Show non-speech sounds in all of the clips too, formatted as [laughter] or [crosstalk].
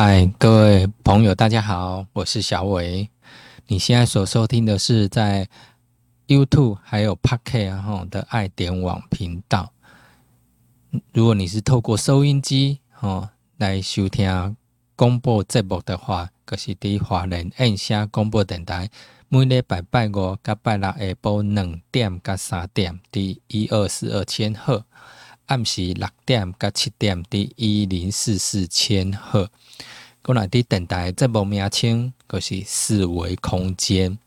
嗨，各位朋友，大家好，我是小伟。你现在所收听的是在 YouTube 还有 Pocket 然后的爱点网频道。如果你是透过收音机哦来收听广播节目的话，就是伫华人按下广播电台，每礼拜拜五甲拜六下晡两点甲三点，伫一二四二千赫。暗时六点甲七点伫一零四四千赫，本来伫电台节目名称就是四维空间。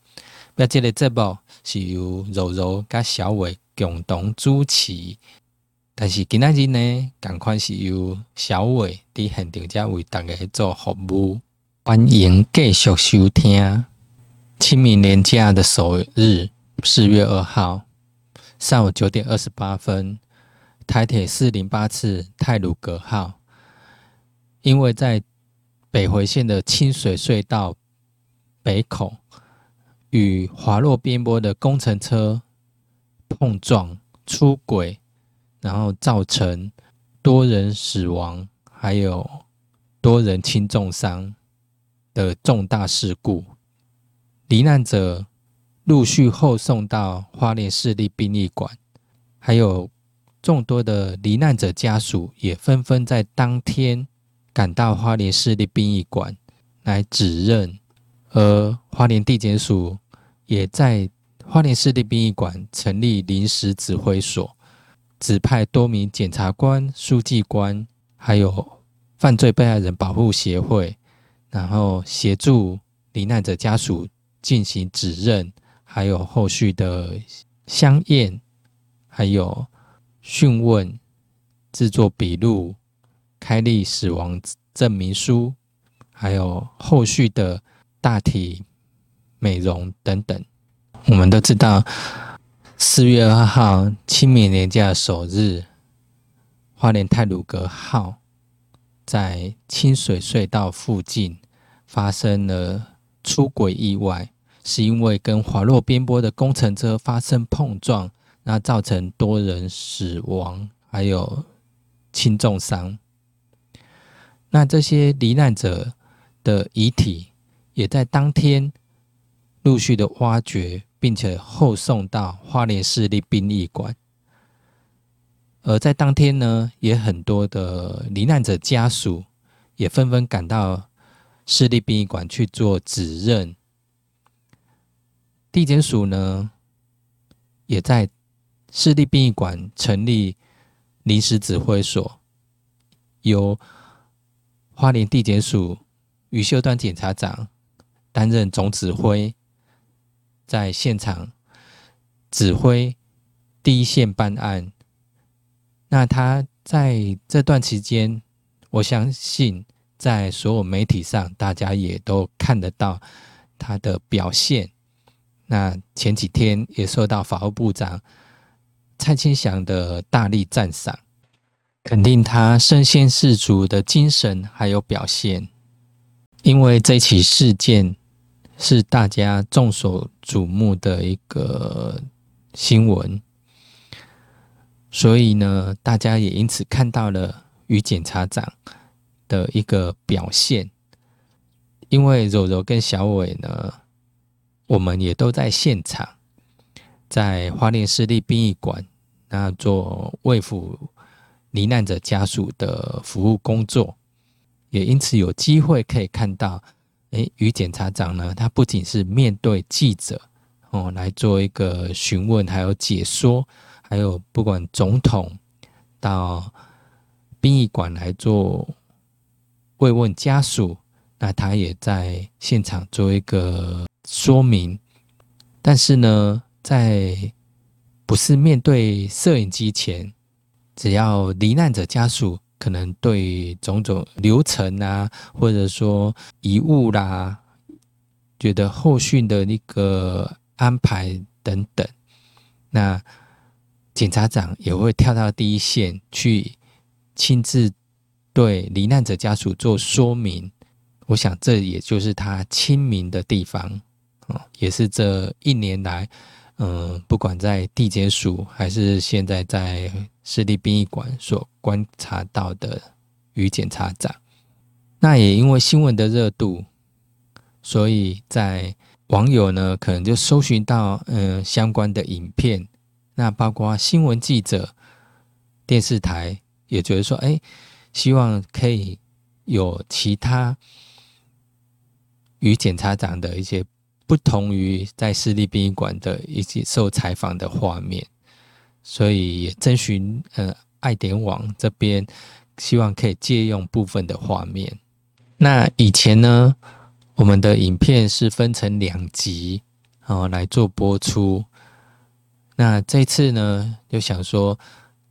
那这个节目是由柔柔甲小伟共同主持，但是今仔日呢，赶快是由小伟伫现场遮为大家做服务。欢迎继续收听清明年假的首日，四月二号上午九点二十八分。台铁四零八次泰鲁阁号，因为在北回线的清水隧道北口与滑落边坡的工程车碰撞出轨，然后造成多人死亡，还有多人轻重伤的重大事故，罹难者陆续后送到花莲市立殡仪馆，还有。众多的罹难者家属也纷纷在当天赶到花莲市立殡仪馆来指认，而花莲地检署也在花莲市立殡仪馆成立临时指挥所，指派多名检察官、书记官，还有犯罪被害人保护协会，然后协助罹难者家属进行指认，还有后续的相验，还有。讯问、制作笔录、开立死亡证明书，还有后续的大体美容等等。我们都知道，四月二号清明年假首日，花莲泰鲁阁号在清水隧道附近发生了出轨意外，是因为跟滑落边坡的工程车发生碰撞。那造成多人死亡，还有轻重伤。那这些罹难者的遗体也在当天陆续的挖掘，并且后送到花莲市立殡仪馆。而在当天呢，也很多的罹难者家属也纷纷赶到市立殡仪馆去做指认。地检署呢，也在。市立殡仪馆成立临时指挥所，由花莲地检署余秀端检察长担任总指挥，在现场指挥第一线办案。那他在这段期间，我相信在所有媒体上，大家也都看得到他的表现。那前几天也受到法务部长。蔡清祥的大力赞赏，肯定他身先士卒的精神还有表现。因为这起事件是大家众所瞩目的一个新闻，所以呢，大家也因此看到了于检察长的一个表现。因为柔柔跟小伟呢，我们也都在现场，在花莲市立殡仪馆。那做慰抚罹难者家属的服务工作，也因此有机会可以看到，哎，于检察长呢，他不仅是面对记者哦来做一个询问，还有解说，还有不管总统到殡仪馆来做慰问家属，那他也在现场做一个说明，但是呢，在不是面对摄影机前，只要罹难者家属可能对种种流程啊，或者说遗物啦，觉得后续的那个安排等等，那检察长也会跳到第一线去亲自对罹难者家属做说明。我想这也就是他亲民的地方啊，也是这一年来。嗯，不管在地检署还是现在在市立殡仪馆所观察到的于检察长，那也因为新闻的热度，所以在网友呢可能就搜寻到嗯相关的影片，那包括新闻记者、电视台也觉得说，哎，希望可以有其他与检察长的一些不同于在私立殡仪馆的一些受采访的画面，所以也征询呃爱点网这边，希望可以借用部分的画面。那以前呢？我们的影片是分成两集哦来做播出。那这次呢，就想说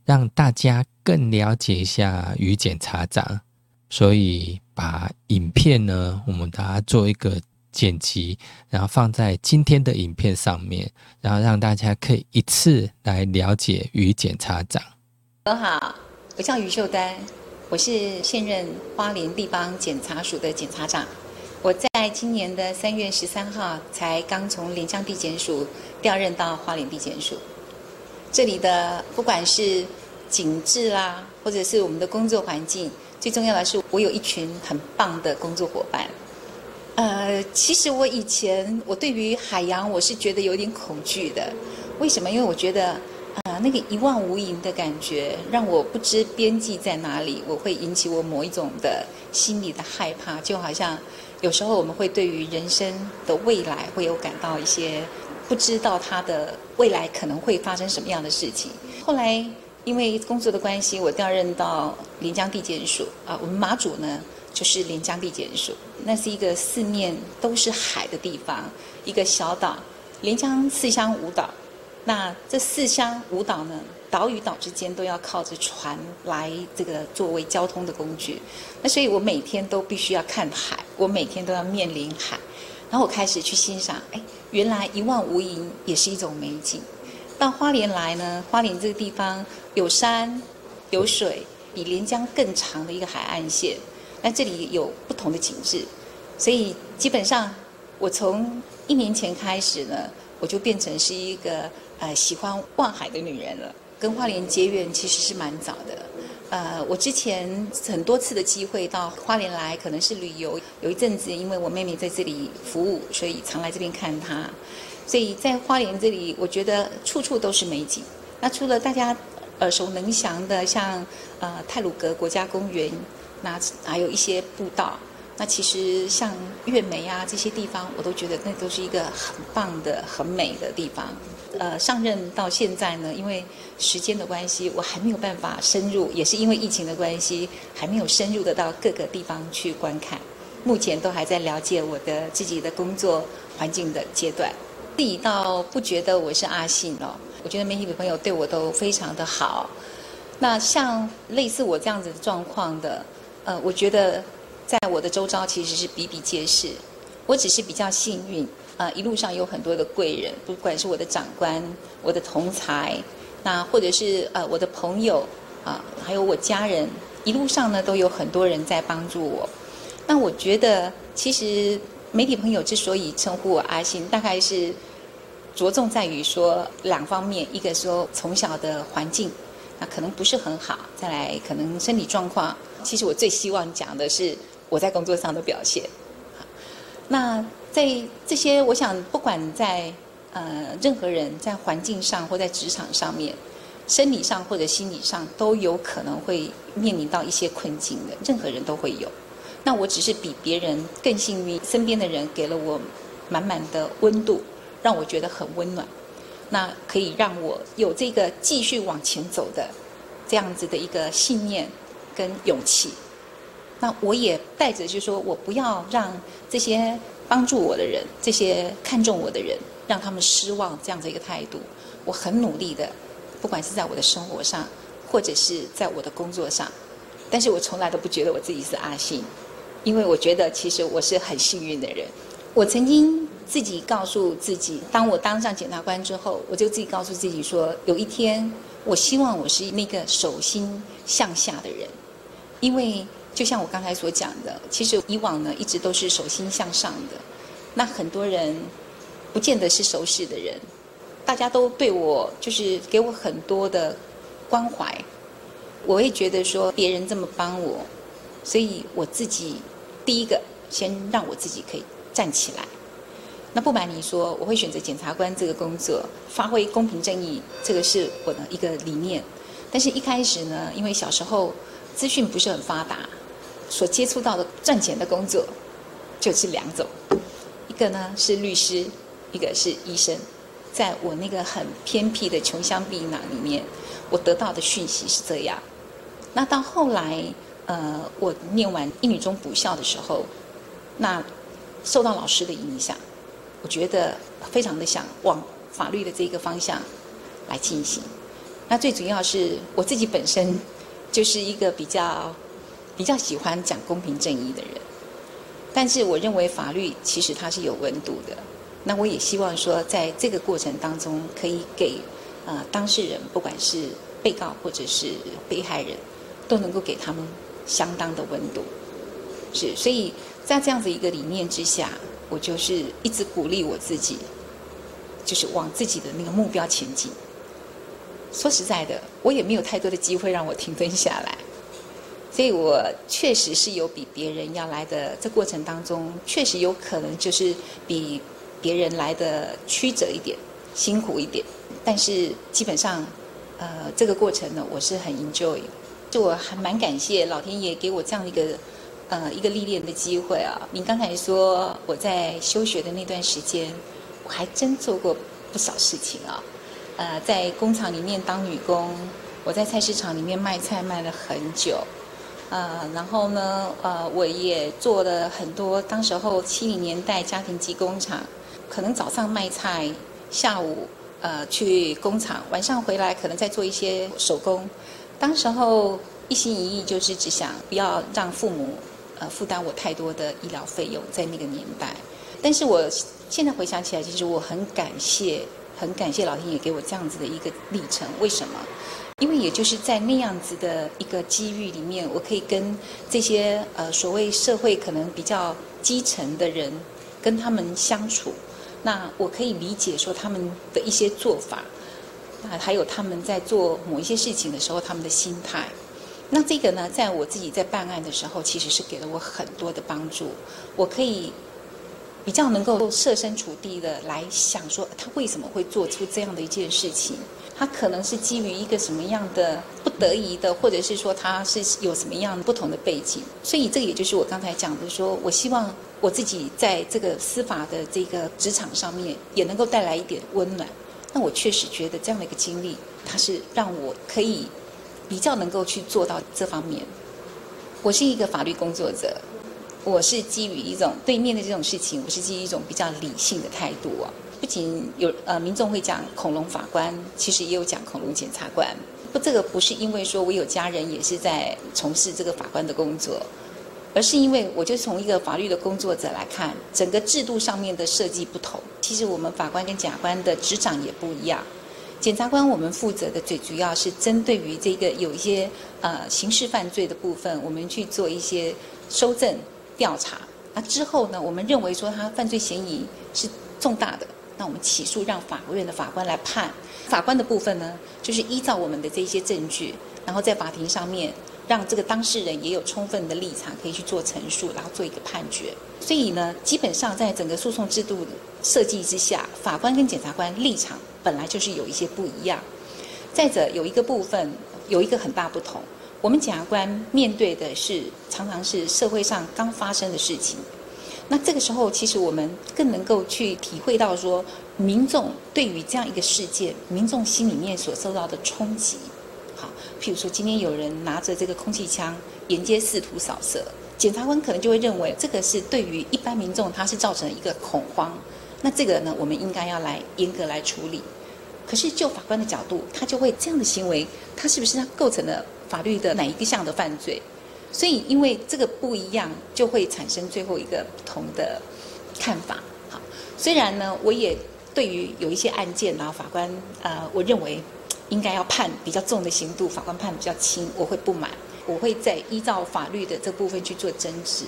让大家更了解一下于检察长，所以把影片呢，我们把它做一个剪辑，然后放在今天的影片上面，然后让大家可以一次来了解于检察长。你好，我叫于秀丹，我是现任花莲地方检察署的检察长。我在今年的三月十三号才刚从连江地检署调任到花莲地检署。这里的不管是景致啦，或者是我们的工作环境，最重要的是我有一群很棒的工作伙伴。呃，其实我以前我对于海洋我是觉得有点恐惧的。为什么？因为我觉得啊，那个一望无垠的感觉让我不知边际在哪里，我会引起我某一种的心理的害怕，就好像。有时候我们会对于人生的未来会有感到一些不知道他的未来可能会发生什么样的事情。后来因为工作的关系，我调任到临江地检署啊，我们马祖呢就是连江地检署，那是一个四面都是海的地方，一个小岛，连江四乡五岛。那这四乡五岛呢？岛与岛之间都要靠着船来这个作为交通的工具，那所以我每天都必须要看海，我每天都要面临海，然后我开始去欣赏，哎，原来一望无垠也是一种美景。到花莲来呢，花莲这个地方有山有水，比连江更长的一个海岸线，那这里有不同的景致，所以基本上我从一年前开始呢，我就变成是一个呃喜欢望海的女人了。跟花莲结缘其实是蛮早的，呃，我之前很多次的机会到花莲来，可能是旅游。有一阵子，因为我妹妹在这里服务，所以常来这边看她。所以在花莲这里，我觉得处处都是美景。那除了大家耳熟能详的，像呃泰鲁阁国家公园，那还有一些步道。那其实像月梅啊这些地方，我都觉得那都是一个很棒的、很美的地方。呃，上任到现在呢，因为时间的关系，我还没有办法深入，也是因为疫情的关系，还没有深入的到各个地方去观看。目前都还在了解我的自己的工作环境的阶段。自己倒不觉得我是阿信哦，我觉得媒体朋友对我都非常的好。那像类似我这样子的状况的，呃，我觉得在我的周遭其实是比比皆是。我只是比较幸运。啊，一路上有很多的贵人，不管是我的长官、我的同才，那或者是呃我的朋友啊，还有我家人，一路上呢都有很多人在帮助我。那我觉得，其实媒体朋友之所以称呼我阿信，大概是着重在于说两方面：一个说从小的环境，那可能不是很好；再来可能身体状况。其实我最希望讲的是我在工作上的表现。那。在这些，我想不管在呃任何人在环境上或在职场上面，生理上或者心理上都有可能会面临到一些困境的，任何人都会有。那我只是比别人更幸运，身边的人给了我满满的温度，让我觉得很温暖。那可以让我有这个继续往前走的这样子的一个信念跟勇气。那我也带着，就是说我不要让这些。帮助我的人，这些看重我的人，让他们失望，这样的一个态度，我很努力的，不管是在我的生活上，或者是在我的工作上，但是我从来都不觉得我自己是阿信，因为我觉得其实我是很幸运的人。我曾经自己告诉自己，当我当上检察官之后，我就自己告诉自己说，有一天，我希望我是那个手心向下的人，因为。就像我刚才所讲的，其实以往呢一直都是手心向上的，那很多人不见得是熟识的人，大家都对我就是给我很多的关怀，我会觉得说别人这么帮我，所以我自己第一个先让我自己可以站起来。那不瞒你说，我会选择检察官这个工作，发挥公平正义，这个是我的一个理念。但是一开始呢，因为小时候资讯不是很发达，所接触到的赚钱的工作就是两种，一个呢是律师，一个是医生。在我那个很偏僻的穷乡僻壤里面，我得到的讯息是这样。那到后来，呃，我念完英语中补校的时候，那受到老师的影响。我觉得非常的想往法律的这个方向来进行。那最主要是我自己本身就是一个比较比较喜欢讲公平正义的人，但是我认为法律其实它是有温度的。那我也希望说，在这个过程当中，可以给呃当事人，不管是被告或者是被害人，都能够给他们相当的温度。是，所以在这样子一个理念之下。我就是一直鼓励我自己，就是往自己的那个目标前进。说实在的，我也没有太多的机会让我停顿下来，所以我确实是有比别人要来的。这过程当中，确实有可能就是比别人来的曲折一点、辛苦一点。但是基本上，呃，这个过程呢，我是很 enjoy。就我还蛮感谢老天爷给我这样一个。呃，一个历练的机会啊！您刚才说我在休学的那段时间，我还真做过不少事情啊。呃，在工厂里面当女工，我在菜市场里面卖菜卖了很久。呃，然后呢，呃，我也做了很多。当时候七零年代家庭级工厂，可能早上卖菜，下午呃去工厂，晚上回来可能再做一些手工。当时候一心一意就是只想不要让父母。呃，负担我太多的医疗费用，在那个年代。但是我现在回想起来，其实我很感谢，很感谢老天爷给我这样子的一个历程。为什么？因为也就是在那样子的一个机遇里面，我可以跟这些呃所谓社会可能比较基层的人跟他们相处。那我可以理解说他们的一些做法，那，还有他们在做某一些事情的时候，他们的心态。那这个呢，在我自己在办案的时候，其实是给了我很多的帮助。我可以比较能够设身处地的来想，说他为什么会做出这样的一件事情？他可能是基于一个什么样的不得已的，或者是说他是有什么样不同的背景？所以这也就是我刚才讲的，说我希望我自己在这个司法的这个职场上面也能够带来一点温暖。那我确实觉得这样的一个经历，它是让我可以。比较能够去做到这方面。我是一个法律工作者，我是基于一种对面的这种事情，我是基于一种比较理性的态度啊。不仅有呃民众会讲恐龙法官，其实也有讲恐龙检察官。不，这个不是因为说我有家人也是在从事这个法官的工作，而是因为我就从一个法律的工作者来看，整个制度上面的设计不同。其实我们法官跟检察官的执掌也不一样。检察官，我们负责的最主要是针对于这个有一些呃刑事犯罪的部分，我们去做一些收证调查。那之后呢，我们认为说他犯罪嫌疑是重大的，那我们起诉让法院的法官来判。法官的部分呢，就是依照我们的这些证据，然后在法庭上面让这个当事人也有充分的立场可以去做陈述，然后做一个判决。所以呢，基本上在整个诉讼制度设计之下，法官跟检察官立场。本来就是有一些不一样。再者，有一个部分有一个很大不同。我们检察官面对的是常常是社会上刚发生的事情。那这个时候，其实我们更能够去体会到说，民众对于这样一个事件，民众心里面所受到的冲击。好，譬如说今天有人拿着这个空气枪沿街试图扫射，检察官可能就会认为这个是对于一般民众他是造成一个恐慌。那这个呢，我们应该要来严格来处理。可是就法官的角度，他就会这样的行为，他是不是他构成了法律的哪一个项的犯罪？所以因为这个不一样，就会产生最后一个不同的看法。好，虽然呢，我也对于有一些案件，然后法官呃，我认为应该要判比较重的刑度，法官判比较轻，我会不满，我会再依照法律的这部分去做争执。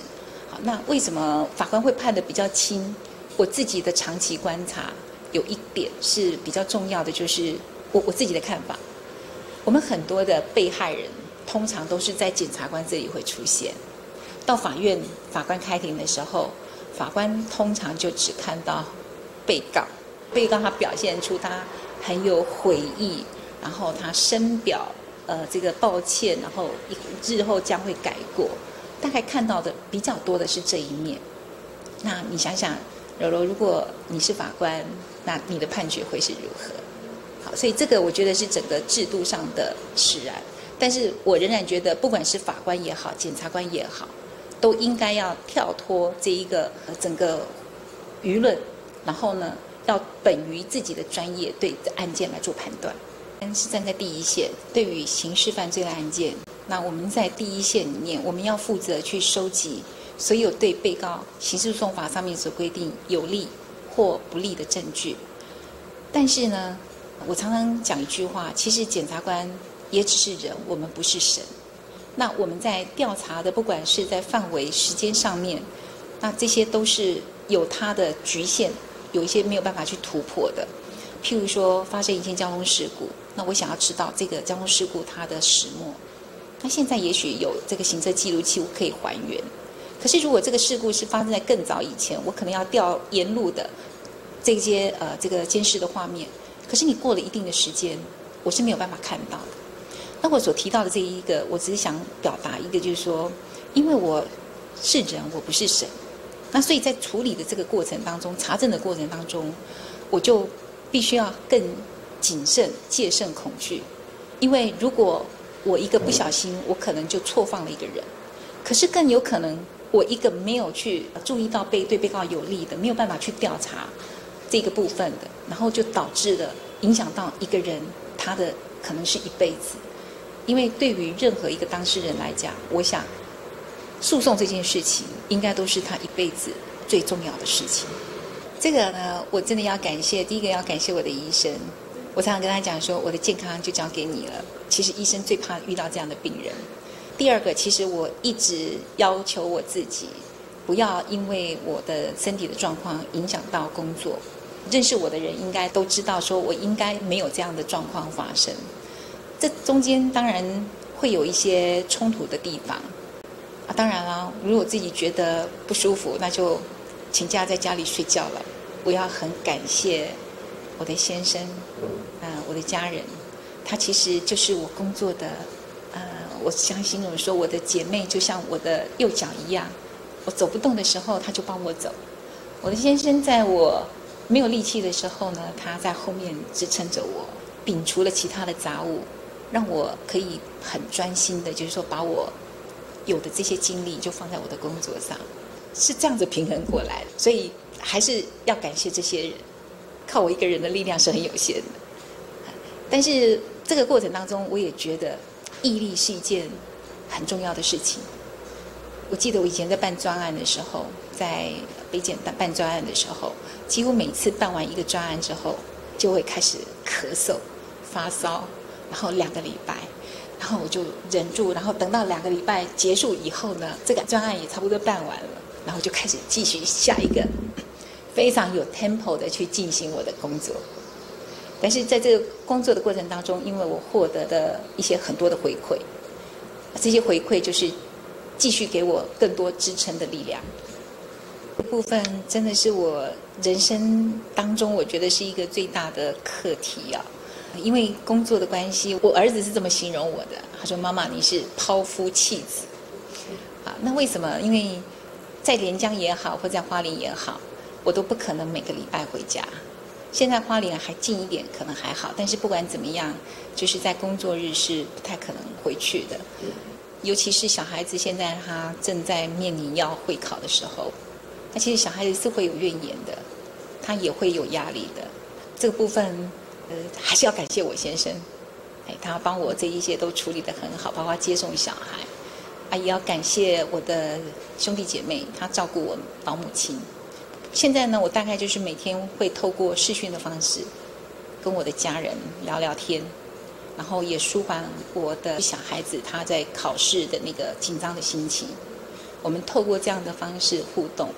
好，那为什么法官会判的比较轻？我自己的长期观察，有一点是比较重要的，就是我我自己的看法。我们很多的被害人，通常都是在检察官这里会出现。到法院法官开庭的时候，法官通常就只看到被告，被告他表现出他很有悔意，然后他深表呃这个抱歉，然后日后将会改过。大概看到的比较多的是这一面。那你想想，柔柔，如果你是法官，那你的判决会是如何？好，所以这个我觉得是整个制度上的使然。但是我仍然觉得，不管是法官也好，检察官也好，都应该要跳脱这一个整个舆论，然后呢，要本于自己的专业对案件来做判断。是站在第一线，对于刑事犯罪的案件，那我们在第一线里面，我们要负责去收集所有对被告刑事诉讼法上面所规定有利或不利的证据。但是呢，我常常讲一句话，其实检察官。也只是人，我们不是神。那我们在调查的，不管是在范围、时间上面，那这些都是有它的局限，有一些没有办法去突破的。譬如说，发生一件交通事故，那我想要知道这个交通事故它的始末。那现在也许有这个行车记录器，我可以还原。可是如果这个事故是发生在更早以前，我可能要调沿路的这些呃这个监视的画面。可是你过了一定的时间，我是没有办法看到的。那我所提到的这一个，我只是想表达一个，就是说，因为我是人，我不是神，那所以在处理的这个过程当中，查证的过程当中，我就必须要更谨慎、戒慎恐惧，因为如果我一个不小心，我可能就错放了一个人，可是更有可能我一个没有去注意到被对被告有利的，没有办法去调查这个部分的，然后就导致了影响到一个人他的可能是一辈子。因为对于任何一个当事人来讲，我想诉讼这件事情应该都是他一辈子最重要的事情。这个呢，我真的要感谢，第一个要感谢我的医生。我常常跟他讲说，我的健康就交给你了。其实医生最怕遇到这样的病人。第二个，其实我一直要求我自己，不要因为我的身体的状况影响到工作。认识我的人应该都知道，说我应该没有这样的状况发生。这中间当然会有一些冲突的地方啊，当然了，如果自己觉得不舒服，那就请假在家里睡觉了。我要很感谢我的先生，啊，我的家人，他其实就是我工作的，呃，我相信我说我的姐妹就像我的右脚一样，我走不动的时候，他就帮我走。我的先生在我没有力气的时候呢，他在后面支撑着我，摒除了其他的杂物。让我可以很专心的，就是说把我有的这些精力就放在我的工作上，是这样子平衡过来的。所以还是要感谢这些人，靠我一个人的力量是很有限的。但是这个过程当中，我也觉得毅力是一件很重要的事情。我记得我以前在办专案的时候，在北检办办专案的时候，几乎每次办完一个专案之后，就会开始咳嗽、发烧。然后两个礼拜，然后我就忍住，然后等到两个礼拜结束以后呢，这个专案也差不多办完了，然后就开始继续下一个 [coughs] 非常有 tempo 的去进行我的工作。但是在这个工作的过程当中，因为我获得的一些很多的回馈，这些回馈就是继续给我更多支撑的力量。部分真的是我人生当中，我觉得是一个最大的课题啊。因为工作的关系，我儿子是这么形容我的。他说：“妈妈，你是抛夫弃子。”啊，那为什么？因为在连江也好，或在花莲也好，我都不可能每个礼拜回家。现在花莲还近一点，可能还好。但是不管怎么样，就是在工作日是不太可能回去的。尤其是小孩子现在他正在面临要会考的时候，那其实小孩子是会有怨言的，他也会有压力的。这个部分。呃，还是要感谢我先生，哎，他帮我这一些都处理得很好，包括接送小孩，啊，也要感谢我的兄弟姐妹，他照顾我老母亲。现在呢，我大概就是每天会透过视讯的方式，跟我的家人聊聊天，然后也舒缓我的小孩子他在考试的那个紧张的心情。我们透过这样的方式互动，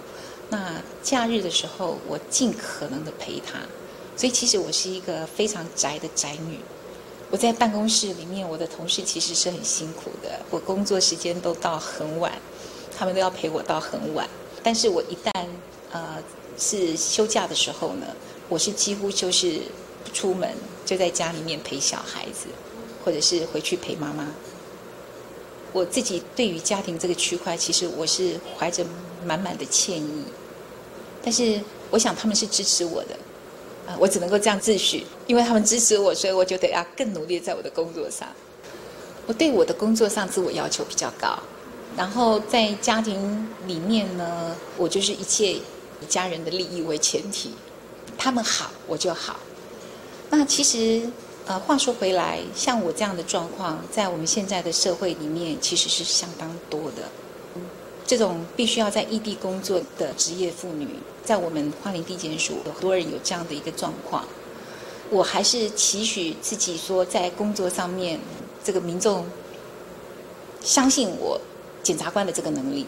那假日的时候，我尽可能的陪他。所以其实我是一个非常宅的宅女。我在办公室里面，我的同事其实是很辛苦的。我工作时间都到很晚，他们都要陪我到很晚。但是我一旦呃是休假的时候呢，我是几乎就是不出门，就在家里面陪小孩子，或者是回去陪妈妈。我自己对于家庭这个区块，其实我是怀着满满的歉意。但是我想他们是支持我的，啊，我只能够这样自诩，因为他们支持我，所以我就得要更努力在我的工作上。我对我的工作上自我要求比较高，然后在家庭里面呢，我就是一切以家人的利益为前提，他们好我就好。那其实。呃，话说回来，像我这样的状况，在我们现在的社会里面，其实是相当多的。这种必须要在异地工作的职业妇女，在我们花莲地检署，有很多人有这样的一个状况。我还是期许自己说，在工作上面，这个民众相信我检察官的这个能力，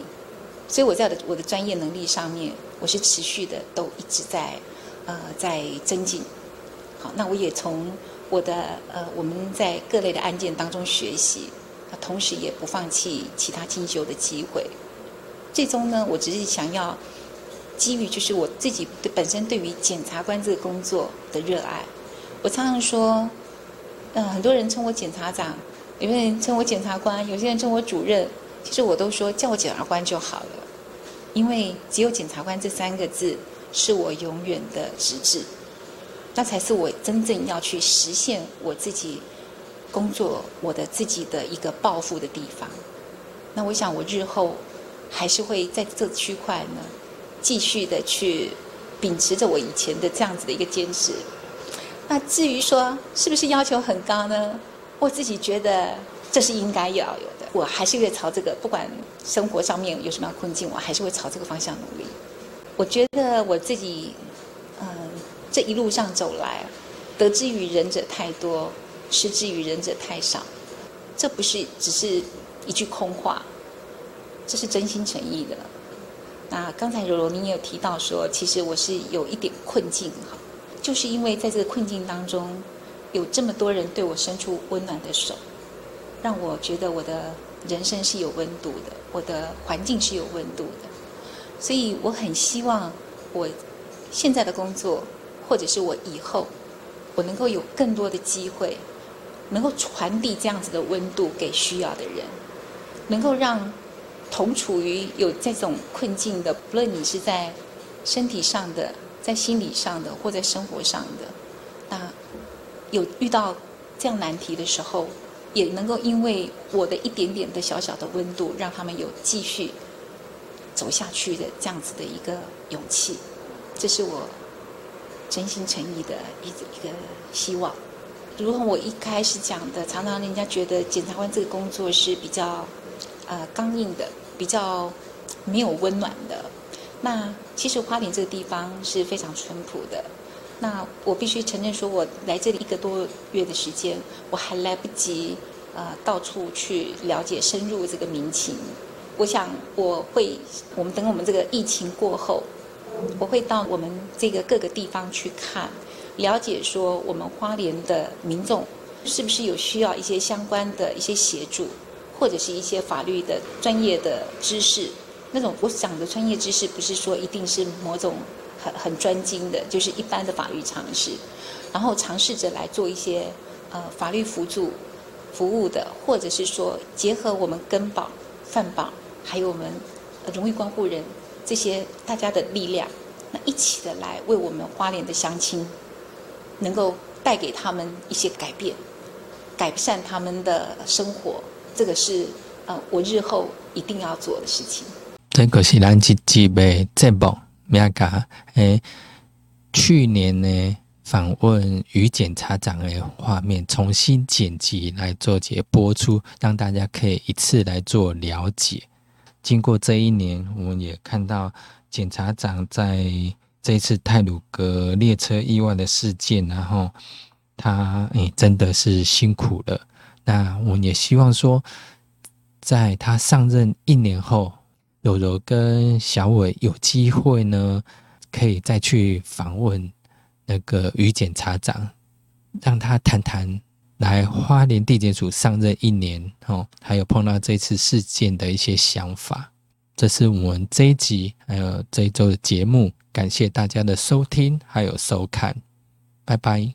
所以我在的我的专业能力上面，我是持续的都一直在呃在增进。好，那我也从。我的呃，我们在各类的案件当中学习，同时也不放弃其他进修的机会。最终呢，我只是想要基于就是我自己对本身对于检察官这个工作的热爱。我常常说，嗯，很多人称我检察长，有些人称我检察官，有些人称我主任，其实我都说叫我检察官就好了，因为只有检察官这三个字是我永远的职志。那才是我真正要去实现我自己工作、我的自己的一个抱负的地方。那我想，我日后还是会在这区块呢，继续的去秉持着我以前的这样子的一个坚持。那至于说是不是要求很高呢？我自己觉得这是应该要有的。我还是会朝这个，不管生活上面有什么样困境，我还是会朝这个方向努力。我觉得我自己，这一路上走来，得之于人者太多，失之于人者太少。这不是只是一句空话，这是真心诚意的。那刚才柔柔您也有提到说，其实我是有一点困境哈，就是因为在这个困境当中，有这么多人对我伸出温暖的手，让我觉得我的人生是有温度的，我的环境是有温度的。所以我很希望我现在的工作。或者是我以后，我能够有更多的机会，能够传递这样子的温度给需要的人，能够让同处于有这种困境的，不论你是在身体上的、在心理上的或在生活上的，那有遇到这样难题的时候，也能够因为我的一点点的小小的温度，让他们有继续走下去的这样子的一个勇气，这是我。真心诚意的一一个希望，如同我一开始讲的，常常人家觉得检察官这个工作是比较呃刚硬的，比较没有温暖的。那其实花莲这个地方是非常淳朴的。那我必须承认，说我来这里一个多月的时间，我还来不及呃到处去了解深入这个民情。我想我会，我们等我们这个疫情过后。我会到我们这个各个地方去看，了解说我们花莲的民众是不是有需要一些相关的一些协助，或者是一些法律的专业的知识。那种我讲的专业知识，不是说一定是某种很很专精的，就是一般的法律常识。然后尝试着来做一些呃法律辅助服务的，或者是说结合我们根保、范保，还有我们荣誉关护人。这些大家的力量，那一起的来为我们花莲的乡亲，能够带给他们一些改变，改善他们的生活，这个是呃我日后一定要做的事情。这个是咱一集的节目，咩个？诶，去年呢访问于检察长的画面，重新剪辑来做节播出，让大家可以一次来做了解。经过这一年，我们也看到检察长在这次泰鲁格列车意外的事件，然后他诶真的是辛苦了。那我们也希望说，在他上任一年后，柔柔跟小伟有机会呢，可以再去访问那个于检察长，让他谈谈。来花莲地检署上任一年哦还有碰到这次事件的一些想法。这是我们这一集还有这一周的节目感谢大家的收听还有收看。拜拜。